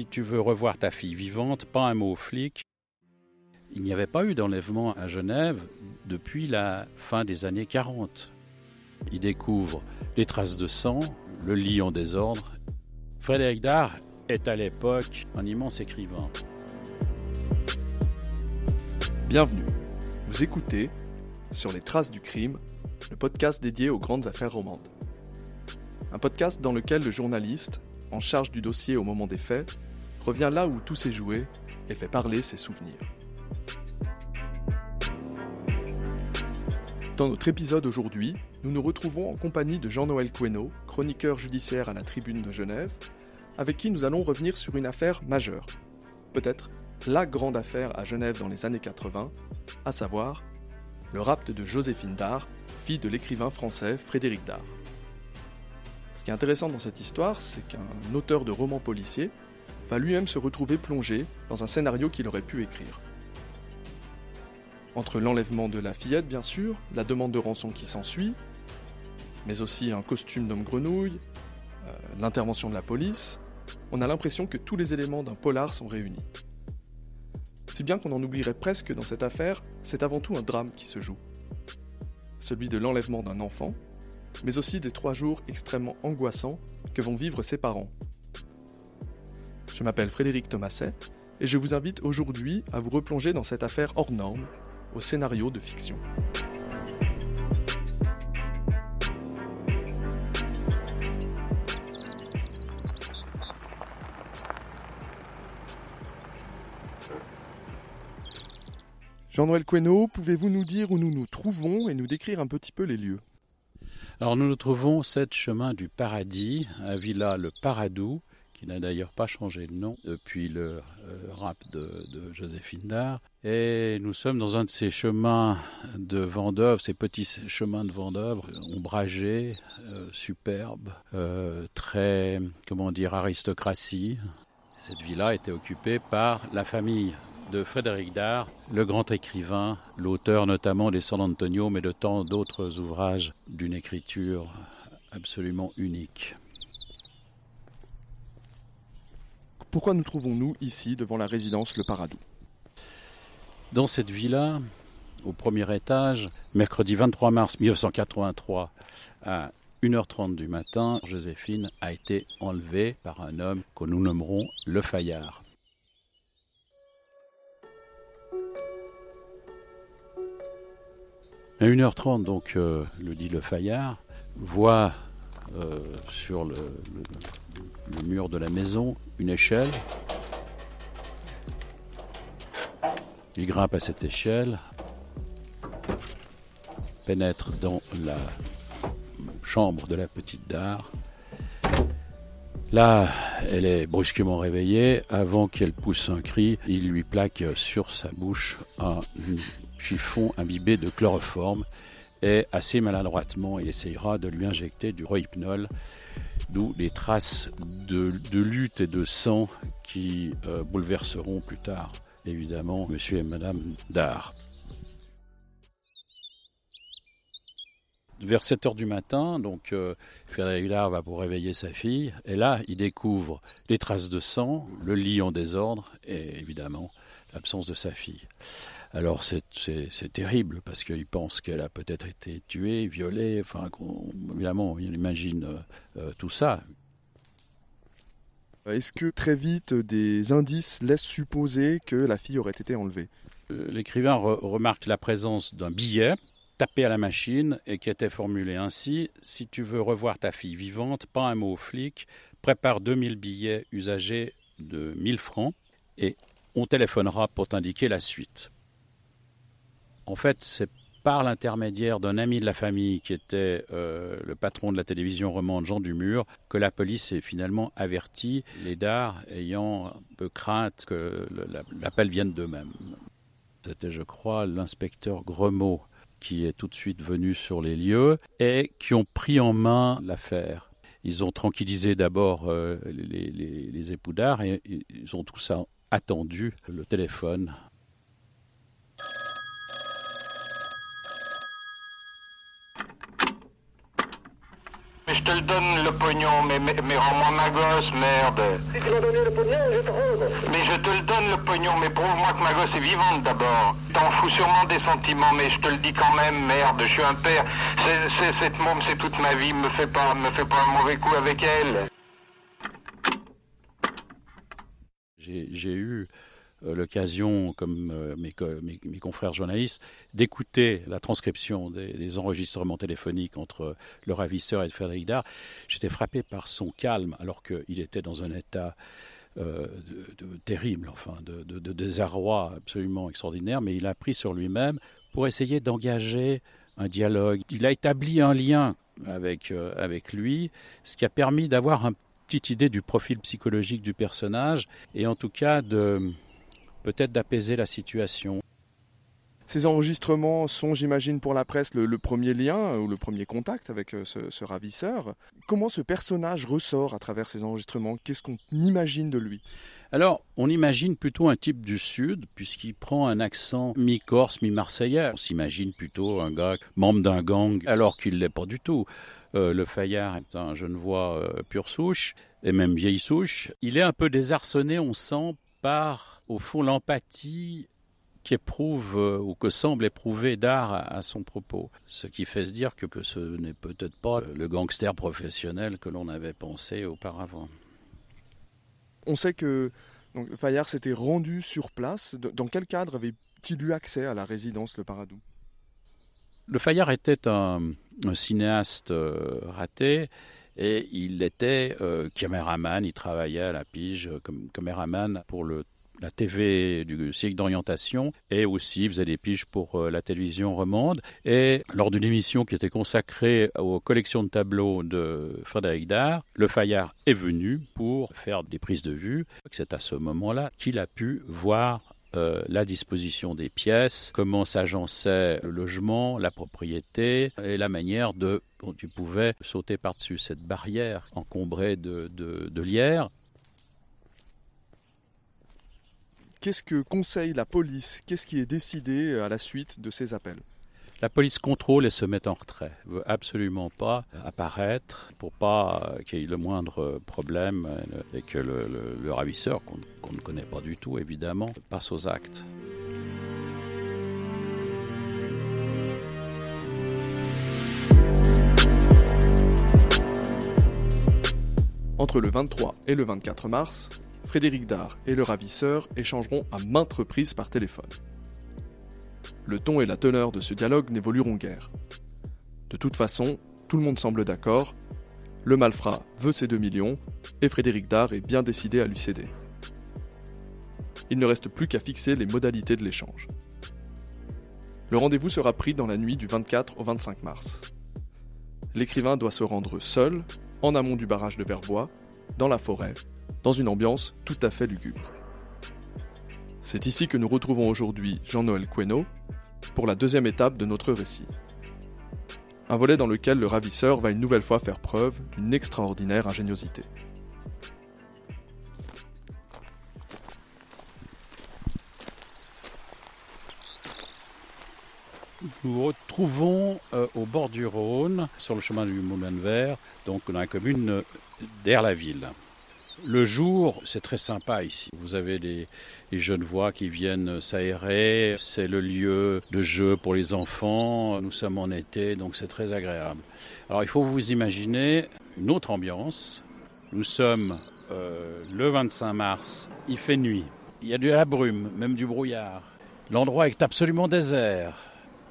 si tu veux revoir ta fille vivante, pas un mot aux flics. Il n'y avait pas eu d'enlèvement à Genève depuis la fin des années 40. Il découvre des traces de sang, le lit en désordre. Frédéric Dard est à l'époque un immense écrivain. Bienvenue. Vous écoutez Sur les traces du crime, le podcast dédié aux grandes affaires romandes. Un podcast dans lequel le journaliste, en charge du dossier au moment des faits, revient là où tout s'est joué et fait parler ses souvenirs. Dans notre épisode aujourd'hui, nous nous retrouvons en compagnie de Jean-Noël Queneau, chroniqueur judiciaire à la Tribune de Genève, avec qui nous allons revenir sur une affaire majeure, peut-être la grande affaire à Genève dans les années 80, à savoir le rapt de Joséphine Dard, fille de l'écrivain français Frédéric Dard. Ce qui est intéressant dans cette histoire, c'est qu'un auteur de romans policiers va lui-même se retrouver plongé dans un scénario qu'il aurait pu écrire. Entre l'enlèvement de la fillette, bien sûr, la demande de rançon qui s'ensuit, mais aussi un costume d'homme grenouille, euh, l'intervention de la police, on a l'impression que tous les éléments d'un polar sont réunis. Si bien qu'on en oublierait presque dans cette affaire, c'est avant tout un drame qui se joue. Celui de l'enlèvement d'un enfant, mais aussi des trois jours extrêmement angoissants que vont vivre ses parents. Je m'appelle Frédéric Thomaset et je vous invite aujourd'hui à vous replonger dans cette affaire hors norme, au scénario de fiction. Jean-Noël Queneau, pouvez-vous nous dire où nous nous trouvons et nous décrire un petit peu les lieux? Alors nous nous trouvons 7 chemin du paradis, à Villa le Paradou, qui n'a d'ailleurs pas changé de nom depuis le euh, rap de, Joséphine Dard. Et nous sommes dans un de ces chemins de Vendôme, ces petits chemins de Vendôme, ombragés, euh, superbes, euh, très, comment dire, aristocratie. Cette villa était occupée par la famille de Frédéric Dard, le grand écrivain, l'auteur notamment des San Antonio, mais de tant d'autres ouvrages d'une écriture absolument unique. Pourquoi nous trouvons-nous ici devant la résidence Le Paradou Dans cette villa, au premier étage, mercredi 23 mars 1983, à 1h30 du matin, Joséphine a été enlevée par un homme que nous nommerons Le Fayard. À 1h30, donc, euh, le dit Le Fayard voit euh, sur le, le, mur de la maison une échelle. Il grimpe à cette échelle, pénètre dans la chambre de la petite dard. Là, elle est brusquement réveillée. Avant qu'elle pousse un cri, il lui plaque sur sa bouche un chiffon imbibé de chloroforme et assez maladroitement, il essayera de lui injecter du rohypnol, d'où les traces de, lutte et de sang qui euh, bouleverseront plus tard, évidemment, monsieur et madame Dard. Vers 7 heures du matin, donc euh, va pour réveiller sa fille, et là, il découvre les traces de sang, le lit en désordre, et évidemment, l'absence de sa fille. Alors c'est terrible parce qu'il pense qu'elle a peut-être été tuée, violée, enfin évidemment on imagine euh, tout ça. Est-ce que très vite des indices laissent supposer que la fille aurait été enlevée? Euh, L'écrivain re remarque la présence d'un billet tapé à la machine et qui était formulé ainsi Si tu veux revoir ta fille vivante, pas un mot au flic, prépare 2000 billets usagés de 1000 francs et on téléphonera pour t'indiquer la suite. En fait, c'est par l'intermédiaire d'un ami de la famille qui était euh, le patron de la télévision romande, Jean Dumur, que la police est finalement avertie, les dards ayant un peu crainte que l'appel vienne d'eux-mêmes. C'était, je crois, l'inspecteur Gremaud qui est tout de suite venu sur les lieux et qui ont pris en main l'affaire. Ils ont tranquillisé d'abord euh, les, les, les et ils ont tout ça attendu le téléphone je te le donne le pognon, mais, mais, mais rends-moi ma gosse, merde. Si tu m'as donné le pognon, je te rends. Mais je te le donne le pognon, mais prouve-moi que ma gosse est vivante d'abord. T'en fous sûrement des sentiments, mais je te le dis quand même, merde, je suis un père. C'est, c'est, cette môme, c'est toute ma vie, me fais pas, me fais pas un mauvais coup avec elle. J'ai eu euh, l'occasion, comme euh, mes, confrères journalistes, d'écouter la transcription des, enregistrements téléphoniques entre le ravisseur et Frédéric Dard. J'étais frappé par son calme, alors qu'il était dans un état euh, terrible, enfin, de, désarroi absolument extraordinaire, mais il a pris sur lui-même pour essayer d'engager un dialogue. Il a établi un lien avec, avec lui, ce qui a permis d'avoir une petite idée du profil psychologique du personnage et en tout cas de peut-être d'apaiser la situation. Ces enregistrements sont, j'imagine, pour la presse le, le, premier lien ou le premier contact avec euh, ce, ce, ravisseur. Comment ce personnage ressort à travers ces enregistrements? Qu'est-ce qu'on imagine de lui? Alors, on imagine plutôt un type du Sud, puisqu'il prend un accent mi-corse, mi-marseillais. On s'imagine plutôt un gars membre d'un gang, alors qu'il ne l'est pas du tout. Euh, le Fayard est un genevois euh, pure souche, et même vieille souche. Il est un peu désarçonné, on sent, par, au fond, l'empathie qu'éprouve euh, ou que semble éprouver Dard à, son propos. Ce qui fait se dire que, ce n'est peut-être pas le gangster professionnel que l'on avait pensé auparavant. On sait que donc, Fayard s'était rendu sur place. Dans quel cadre avait-il eu accès à la résidence Le Paradou? Le Fayard était un, cinéaste euh, raté et il était euh, caméraman, il travaillait à la pige comme caméraman pour la TV du cycle d'orientation et aussi faisait des piges pour euh, la télévision romande. Et lors d'une émission qui était consacrée aux collections de tableaux de Frédéric Dard, le Fayard est venu pour faire des prises de vue. C'est à ce moment-là qu'il a pu voir euh, la disposition des pièces, comment s'agençait le logement, la propriété et la manière de, dont tu pouvais sauter par-dessus cette barrière encombrée de, lierre. Qu'est-ce que conseille la police? Qu'est-ce qui est décidé à la suite de ces appels? La police contrôle et se met en retrait. Ne veut absolument pas apparaître pour pas qu'il y ait le moindre problème et que le, ravisseur, qu'on qu ne connaît pas du tout évidemment, passe aux actes. Entre le 23 et le 24 mars, Frédéric Dard et le ravisseur échangeront à maintes reprises par téléphone. Le ton et la teneur de ce dialogue n'évolueront guère. De toute façon, tout le monde semble d'accord, le malfrat veut ses 2 millions et Frédéric Dard est bien décidé à lui céder. Il ne reste plus qu'à fixer les modalités de l'échange. Le rendez-vous sera pris dans la nuit du 24 au 25 mars. L'écrivain doit se rendre seul, en amont du barrage de Verbois, dans la forêt, dans une ambiance tout à fait lugubre. C'est ici que nous retrouvons aujourd'hui Jean-Noël Queno pour la deuxième étape de notre récit. Un volet dans lequel le ravisseur va une nouvelle fois faire preuve d'une extraordinaire ingéniosité. Nous retrouvons euh, au bord du Rhône, sur le chemin du Moulin Vert, donc dans la commune d'Air-la-Ville. Le jour, c'est très sympa ici. Vous avez des jeunes voix qui viennent s'aérer. C'est le lieu de jeu pour les enfants. Nous sommes en été, donc c'est très agréable. Alors il faut vous imaginer une autre ambiance. Nous sommes euh, le 25 mars. Il fait nuit. Il y a de la brume, même du brouillard. L'endroit est absolument désert.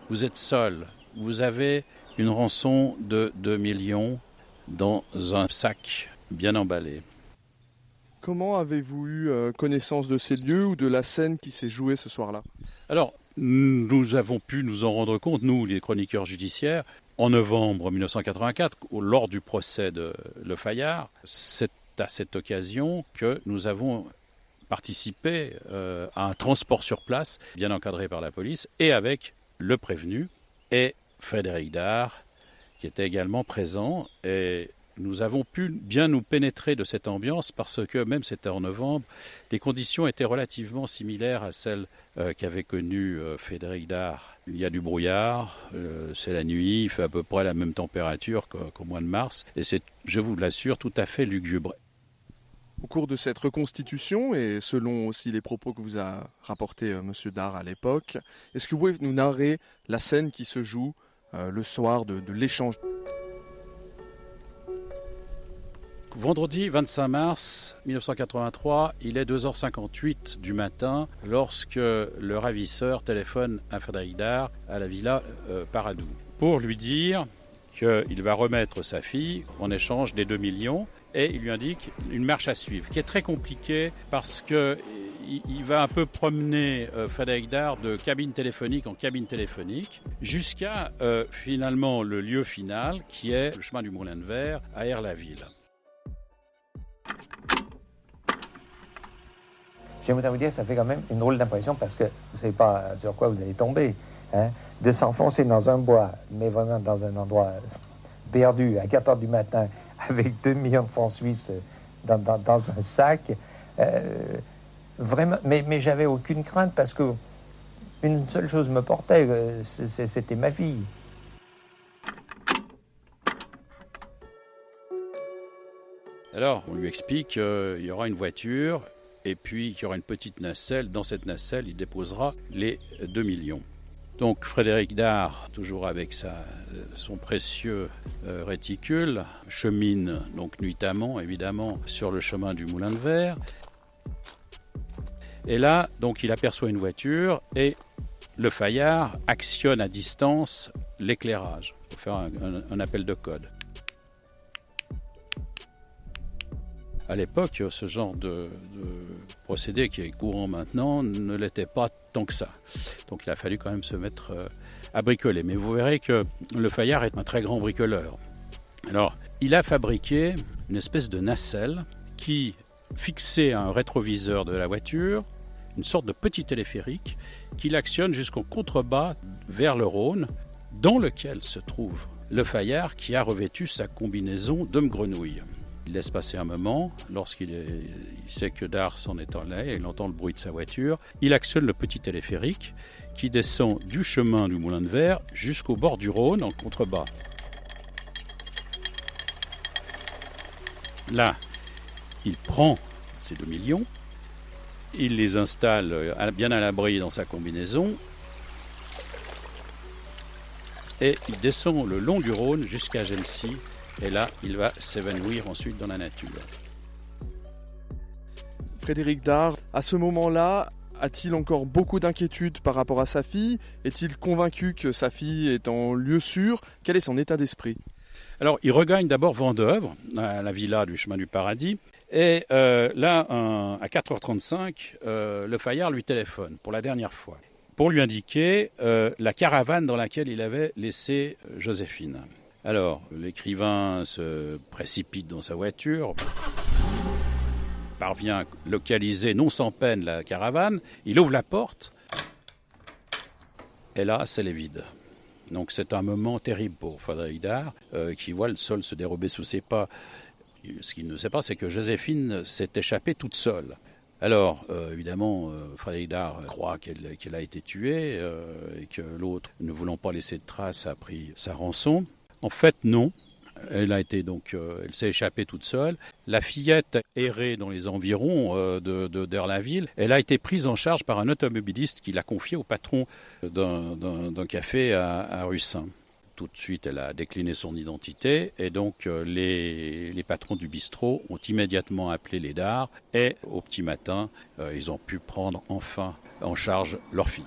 Vous êtes seul. Vous avez une rançon de 2 millions dans un sac bien emballé. Comment avez-vous eu euh, connaissance de ces lieux ou de la scène qui s'est jouée ce soir-là? Alors, nous avons pu nous en rendre compte, nous, les chroniqueurs judiciaires, en novembre 1984, lors du procès de Le Fayard. C'est à cette occasion que nous avons participé euh, à un transport sur place, bien encadré par la police, et avec le prévenu et Frédéric Dard, qui était également présent. Et nous avons pu bien nous pénétrer de cette ambiance parce que même c'était en novembre, les conditions étaient relativement similaires à celles euh, qu'avait connues euh, Frédéric Dard. Il y a du brouillard, euh, c'est la nuit, il fait à peu près la même température qu'au mois de mars, et c'est, je vous l'assure, tout à fait lugubre. Au cours de cette reconstitution, et selon aussi les propos que vous a rapporté M. Dard à l'époque, est-ce que vous pouvez nous narrer la scène qui se joue le soir de l'échange? Vendredi 25 mars 1983, il est 2h58 du matin lorsque le ravisseur téléphone à Dard à la villa euh, Paradou pour lui dire qu'il va remettre sa fille en échange des 2 millions et il lui indique une marche à suivre qui est très compliquée parce que il va un peu promener euh, Dard de cabine téléphonique en cabine téléphonique jusqu'à euh, finalement le lieu final qui est le chemin du Moulin de Verre à Air-la-Ville. Je voudrais vous dire, ça fait quand même une drôle d'impression parce que vous ne savez pas sur quoi vous allez tomber. Hein, de s'enfoncer dans un bois, mais vraiment dans un endroit perdu à 4 heures du matin, avec 2 millions de francs suisses dans, un sac. Euh, vraiment, mais, mais j'avais aucune crainte parce que une seule chose me portait, euh, c'était ma fille. Alors, on lui explique qu'il y aura une voiture et puis qu'il y aura une petite nacelle. Dans cette nacelle, il déposera les 2 millions. Donc Frédéric Dard, toujours avec sa, son précieux euh, réticule, chemine donc nuitamment, évidemment, sur le chemin du Moulin de Verre. Et là, donc, il aperçoit une voiture et le Fayard actionne à distance l'éclairage pour faire un appel de code. à l'époque, ce genre de, procédé qui est courant maintenant ne l'était pas tant que ça. Donc il a fallu quand même se mettre euh, à bricoler. Mais vous verrez que le Fayard est un très grand bricoleur. Alors, il a fabriqué une espèce de nacelle qui fixait un rétroviseur de la voiture, une sorte de petit téléphérique qu'il actionne jusqu'au contrebas vers le Rhône, dans lequel se trouve le Fayard qui a revêtu sa combinaison d'homme grenouille. Il laisse passer un moment. Lorsqu'il sait que Dar s'en est allé, il entend le bruit de sa voiture. Il actionne le petit téléphérique qui descend du chemin du Moulin de Verre jusqu'au bord du Rhône en contrebas. Là, il prend ces 2 millions, il les installe bien à l'abri dans sa combinaison et il descend le long du Rhône jusqu'à Gency et là, il va s'évanouir ensuite dans la nature. Frédéric Dard, à ce moment-là, a-t-il encore beaucoup d'inquiétudes par rapport à sa fille? Est-il convaincu que sa fille est en lieu sûr? Quel est son état d'esprit? Alors, il regagne d'abord Vendœuvre, à la villa du chemin du paradis. Et euh, là, à 4h35, euh, le Fayard lui téléphone pour la dernière fois pour lui indiquer euh, la caravane dans laquelle il avait laissé Joséphine. Alors, l'écrivain se précipite dans sa voiture, parvient à localiser non sans peine la caravane, il ouvre la porte, et là, c'est les vide. Donc c'est un moment terrible pour Frédéric Dard, euh, qui voit le sol se dérober sous ses pas. Ce qu'il ne sait pas, c'est que Joséphine s'est échappée toute seule. Alors, euh, évidemment, euh, Frédéric croit qu'elle a été tuée et que l'autre, ne voulant pas laisser de traces, a pris sa rançon. En fait, non. Elle a été donc, euh, elle s'est échappée toute seule. La fillette errait dans les environs euh, de. Elle a été prise en charge par un automobiliste qui l'a confiée au patron d'un, café à, à Russin. Tout de suite, elle a décliné son identité et donc euh, les, les, patrons du bistrot ont immédiatement appelé les dards et au petit matin, ils ont pu prendre enfin en charge leur fille.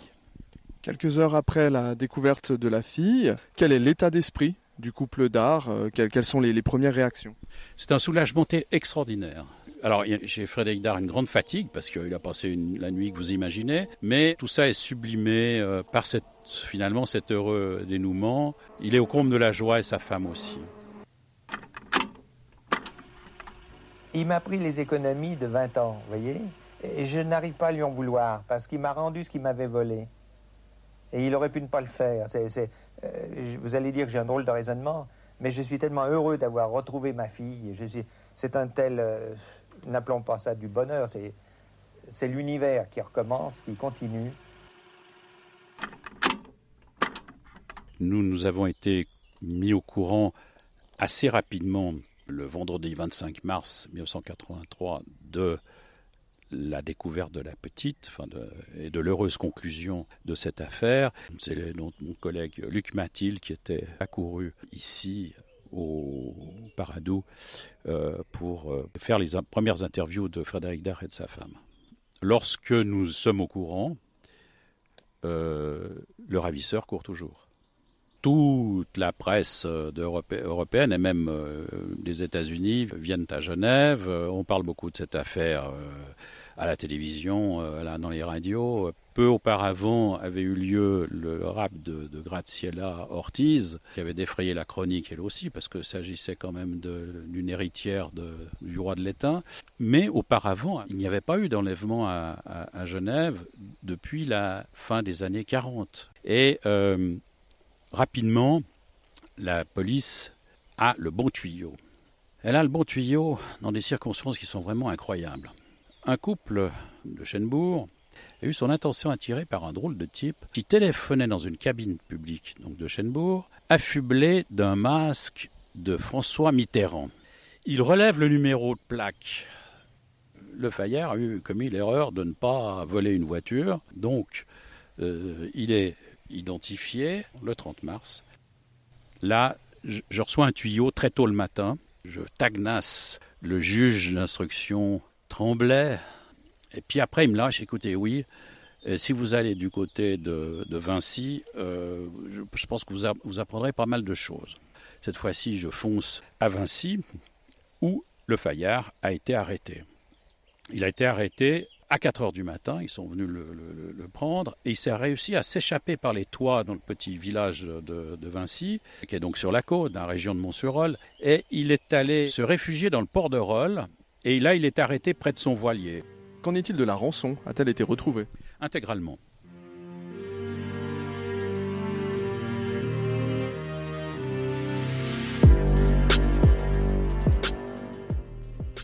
Quelques heures après la découverte de la fille, quel est l'état d'esprit du couple d'art euh, quelles, sont les, premières réactions? C'est un soulagement extraordinaire. Alors, chez Frédéric Dard, une grande fatigue parce qu'il a passé la nuit que vous imaginez, mais tout ça est sublimé euh, par cette, finalement cet heureux dénouement. Il est au comble de la joie et sa femme aussi. Il m'a pris les économies de 20 ans, vous voyez Et je n'arrive pas à lui en vouloir parce qu'il m'a rendu ce qu'il m'avait volé. Et il aurait pu ne pas le faire. Euh, vous allez dire que j'ai un drôle de raisonnement, Mais je suis tellement heureux d'avoir retrouvé ma fille. C'est un tel, euh, n'appelons pas ça du bonheur, c'est l'univers qui recommence, qui continue. Nous, nous avons été mis au courant assez rapidement le vendredi 25 mars 1983 de la découverte de la petite enfin et de l'heureuse conclusion de cette affaire. C'est mon collègue Luc Mathilde qui était accouru ici au Paradou euh, pour euh, faire les premières interviews de Frédéric Dard et de sa femme. Lorsque nous sommes au courant, euh, le ravisseur court toujours toute la presse européenne et même des États-Unis viennent à Genève. On parle beaucoup de cette affaire à la télévision, dans les radios. Peu auparavant avait eu lieu le rap de, Graziella Ortiz, qui avait défrayé la chronique elle aussi, parce que s'agissait quand même d'une héritière du roi de l'État. Mais auparavant, il n'y avait pas eu d'enlèvement à, Genève depuis la fin des années 40. Et rapidement, la police a le bon tuyau. Elle a le bon tuyau dans des circonstances qui sont vraiment incroyables. Un couple de Chenbourg a eu son attention attirée par un drôle de type qui téléphonait dans une cabine publique donc de Chenbourg, affublé d'un masque de François Mitterrand. Il relève le numéro de plaque. Le Fayard a eu commis l'erreur de ne pas voler une voiture, donc euh, il est identifié le 30 mars. Là, je, reçois un tuyau très tôt le matin. Je tagnasse. Le juge d'instruction tremblait. Et puis après, il me lâche, écoutez, oui, si vous allez du côté de, Vinci, euh, je, pense que vous, vous apprendrez pas mal de choses. Cette fois-ci, je fonce à Vinci, où le Fayard a été arrêté. Il a été arrêté à 4 heures du matin, ils sont venus le, prendre et il s'est réussi à s'échapper par les toits dans le petit village de, Vinci, qui est donc sur la côte, dans la région de Montserrat, et il est allé se réfugier dans le port de Rolles et là il est arrêté près de son voilier. Qu'en est-il de la rançon? A-t-elle été retrouvée? Intégralement.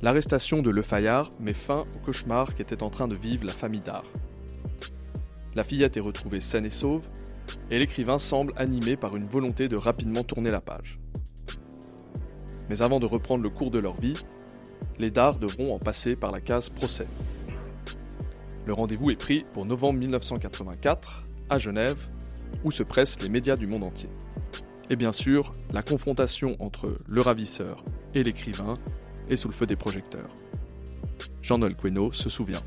L'arrestation de Le Fayard met fin au cauchemar qu'était en train de vivre la famille d'art. La fillette est retrouvée saine et sauve, et l'écrivain semble animé par une volonté de rapidement tourner la page. Mais avant de reprendre le cours de leur vie, les Dards devront en passer par la case procès. Le rendez-vous est pris pour novembre 1984, à Genève, où se pressent les médias du monde entier. Et bien sûr, la confrontation entre le ravisseur et l'écrivain et sous le feu des projecteurs. Jean-Noël Queneau se souvient.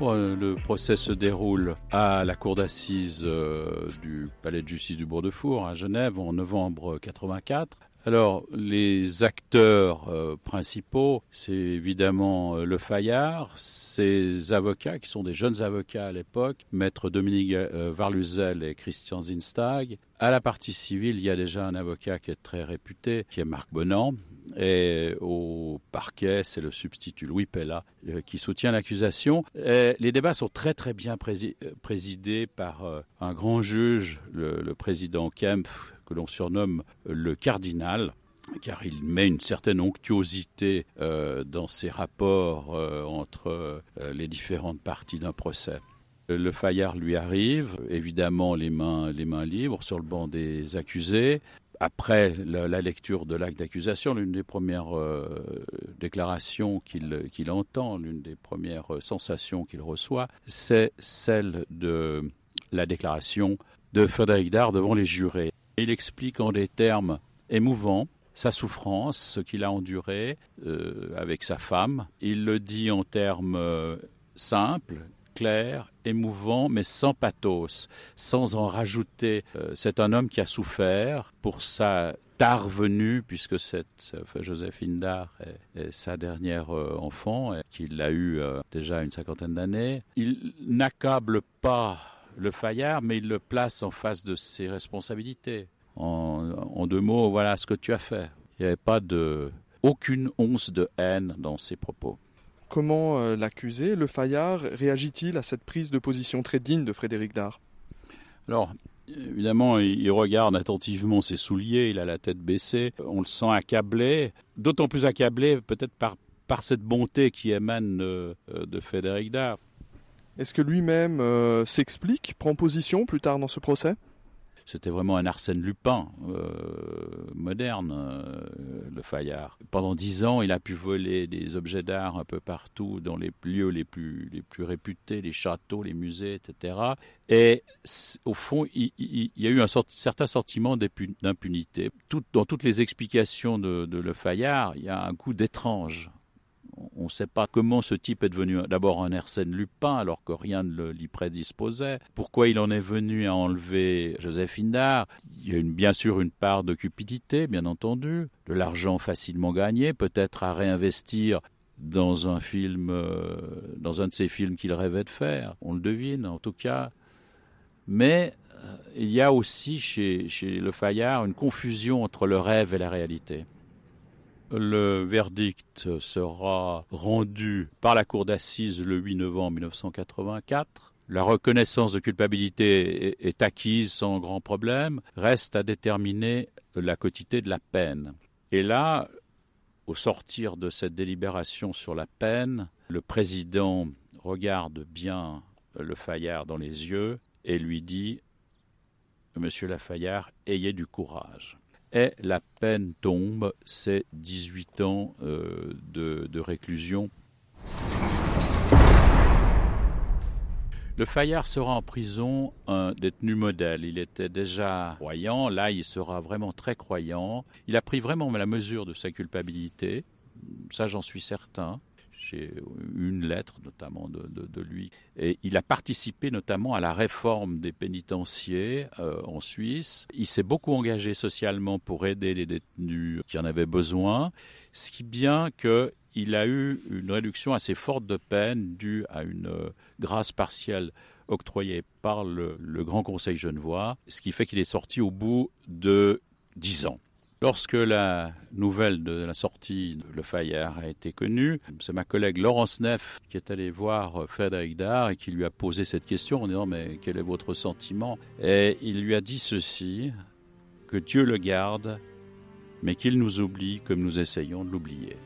Le procès se déroule à la cour d'assises euh, du palais de justice du Bourg-de-Four à Genève en novembre 84. Alors, les acteurs euh, principaux, c'est évidemment euh, Le Fayard, ses avocats, qui sont des jeunes avocats à l'époque, maître Dominique euh, Varluzel et Christian Zinstag. À la partie civile, il y a déjà un avocat qui est très réputé, qui est Marc Bonan. Et au parquet, c'est le substitut Louis Pella qui soutient l'accusation. Les débats sont très très bien présidés par un grand juge, le, le président Kempf, que l'on surnomme le cardinal car il met une certaine onctuosité euh, dans ses rapports euh, entre euh, les différentes parties d'un procès. Le Fayard lui arrive, évidemment les mains, les mains libres sur le banc des accusés. Après la, lecture de l'acte d'accusation, l'une des premières déclarations qu'il entend, l'une des premières sensations qu'il reçoit, c'est celle de la déclaration de Frédéric Dard devant les jurés. Il explique en des termes émouvants sa souffrance, ce qu'il a enduré euh, avec sa femme. Il le dit en termes euh, simples, clairs, émouvants, mais sans pathos, sans en rajouter. Euh, c'est un homme qui a souffert pour sa tard venue, puisque cette Joséphine Dard est, sa dernière enfant, qu'il a eu déjà une cinquantaine d'années. Il n'accable pas le Fayard, mais il le place en face de ses responsabilités. En, deux mots, voilà ce que tu as fait. Il n'y avait pas de aucune once de haine dans ses propos. Comment euh, l'accusé, le Fayard, réagit-il à cette prise de position très digne de Frédéric Dard? Alors, Évidemment, il regarde attentivement ses souliers, il a la tête baissée, on le sent accablé, d'autant plus accablé peut-être par, par cette bonté qui émane de, de Frédéric Dard. Est-ce que lui-même euh, s'explique, prend position plus tard dans ce procès? C'était vraiment un Arsène Lupin euh, moderne, euh, le Fayard. Pendant dix ans, il a pu voler des objets d'art un peu partout, dans les lieux les plus, les plus réputés, les châteaux, les musées, etc. Et au fond, il, y a eu un certain sentiment d'impunité. dans toutes les explications de, de Le Fayard, il y a un goût d'étrange on ne sait pas comment ce type est devenu d'abord un Arsène Lupin alors que rien ne l'y prédisposait. Pourquoi il en est venu à enlever Joséphine d'Art Il y a bien sûr une part de cupidité, bien entendu, de l'argent facilement gagné, peut-être à réinvestir dans un film, euh, dans un de ces films qu'il rêvait de faire. On le devine, en tout cas. Mais euh, il y a aussi chez, chez Le Fayard une confusion entre le rêve et la réalité. Le verdict sera rendu par la Cour d'assises le 8 novembre 1984. La reconnaissance de culpabilité est acquise sans grand problème. Reste à déterminer la quotité de la peine. Et là, au sortir de cette délibération sur la peine, le président regarde bien le Fayard dans les yeux et lui dit Monsieur Lafayard, ayez du courage et la peine tombe, c'est 18 ans euh, de, réclusion. Le Fayard sera en prison un détenu modèle. Il était déjà croyant, là il sera vraiment très croyant. Il a pris vraiment la mesure de sa culpabilité, ça j'en suis certain. J'ai une lettre notamment de, lui. Et il a participé notamment à la réforme des pénitenciers euh, en Suisse. Il s'est beaucoup engagé socialement pour aider les détenus qui en avaient besoin, ce qui bien qu'il a eu une réduction assez forte de peine due à une euh, grâce partielle octroyée par le, le Grand Conseil genevois, ce qui fait qu'il est sorti au bout de dix ans. Lorsque la nouvelle de la sortie de Le Fayard a été connue, c'est ma collègue Laurence Neff qui est allée voir Frédéric Dard et qui lui a posé cette question en disant Mais quel est votre sentiment? Et il lui a dit ceci que Dieu le garde, mais qu'il nous oublie comme nous essayons de l'oublier.